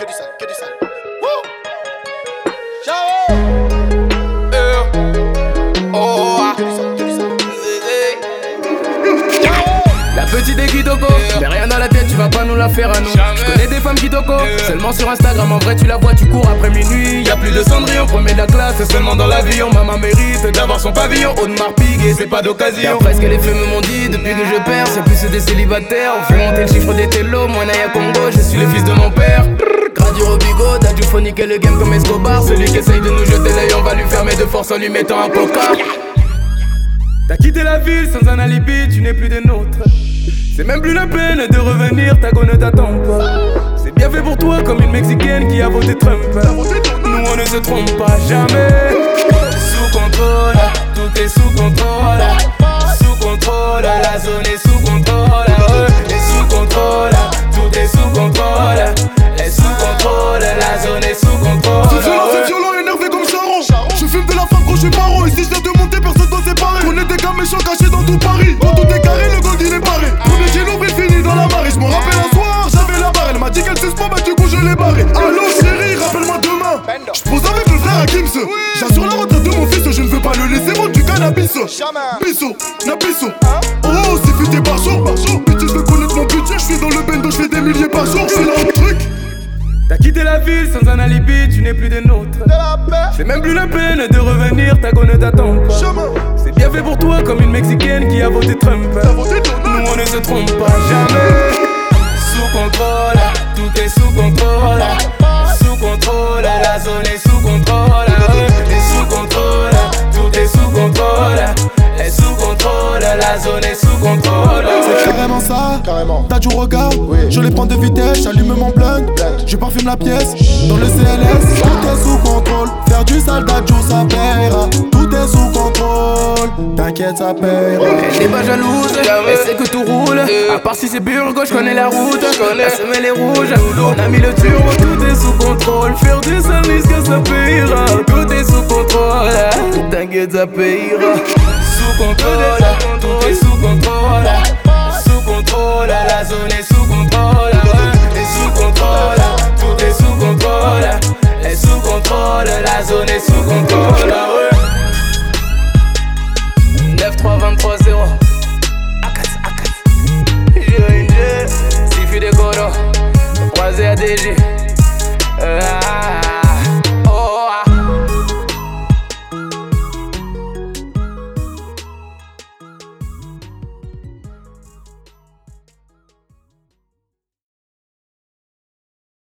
que du sale, que du sale. Wouh Ciao Euh. Oh, ah. Que du sale, que du sale. La petite est Kitoko, mais rien dans la tête, tu vas pas nous la faire à nous. Je connais des femmes Kitoko, seulement sur Instagram, en vrai tu la vois, tu cours après minuit. Y a plus de cendrillon, premier de la classe, c'est seulement dans l'avion. Maman mérite d'avoir son pavillon, Audemars Piguet, c'est pas d'occasion. Presque les femmes m'ont dit, depuis que je perds, c'est plus des célibataires. On fait monter le chiffre des télos, moi Naya Congo, je suis le fils de mon père. Faut niquer le game comme Escobar. Celui qui essaye de nous jeter l'œil, on va lui fermer de force en lui mettant un. T'as quitté la ville sans un alibi, tu n'es plus des nôtres. C'est même plus la peine de revenir, ta go ne t'attend pas. C'est bien fait pour toi comme une mexicaine qui a voté Trump. Nous on ne se trompe pas jamais. Sous contrôle, tout est sous contrôle. Sous contrôle, la zone est sous si je viens de monter, personne doit séparer. On est des gars méchants cachés dans tout Paris. Quand tout est carré, le gang il est barré. Premier j'ai l'ouvrier fini dans la marée. Je me rappelle un soir, j'avais la barre. Elle m'a dit qu'elle suspend, bah du coup je l'ai barré. Allô chérie, rappelle-moi demain. Je pose avec le frère à Gims. J'assure la retraite de mon fils, je ne veux pas le laisser vendre du cannabis. Bisso, Nabisso. Oh, c'est futé par jour, par jour. Je veux connaître mon budget. Je suis dans le bendo, je fais des milliers par jour. La ville sans un alibi, tu n'es plus des nôtres. De la paix. C'est même plus la peine de revenir, ta go ne t'attend pas. C'est bien fait pour toi comme une mexicaine qui a voté Trump. Nous on ne se trompe pas jamais. Sous contrôle, tout est sous contrôle. Sous contrôle, la zone est sous contrôle. Et sous contrôle, tout est sous contrôle. Et sous contrôle, la zone est sous contrôle. Carrément ça. Carrément. T'as du regard, Oui. je les prends de vitesse, j'allume mon blunt. Je parfume la pièce, dans le CLS, tout est sous contrôle. Faire du sale d'adjo, ça paiera. Tout est sous contrôle, t'inquiète, ça paiera. Elle n'est pas jalouse, elle sait que tout roule. À part si c'est Burgo, je connais la route. Elle se met les rouges, on a mis le turbo, tout est sous contrôle. Faire du sale que ça payera. Tout est sous contrôle, t'inquiète, ça payera. Sous contrôle, tout est sous contrôle zone est sous contrôle. Ouais. Est sous contrôle, tout est sous contrôle. Est sous contrôle, la zone est sous contrôle. 9 3 23 0 Akas Akas J'ai une de Goro Croisé à DG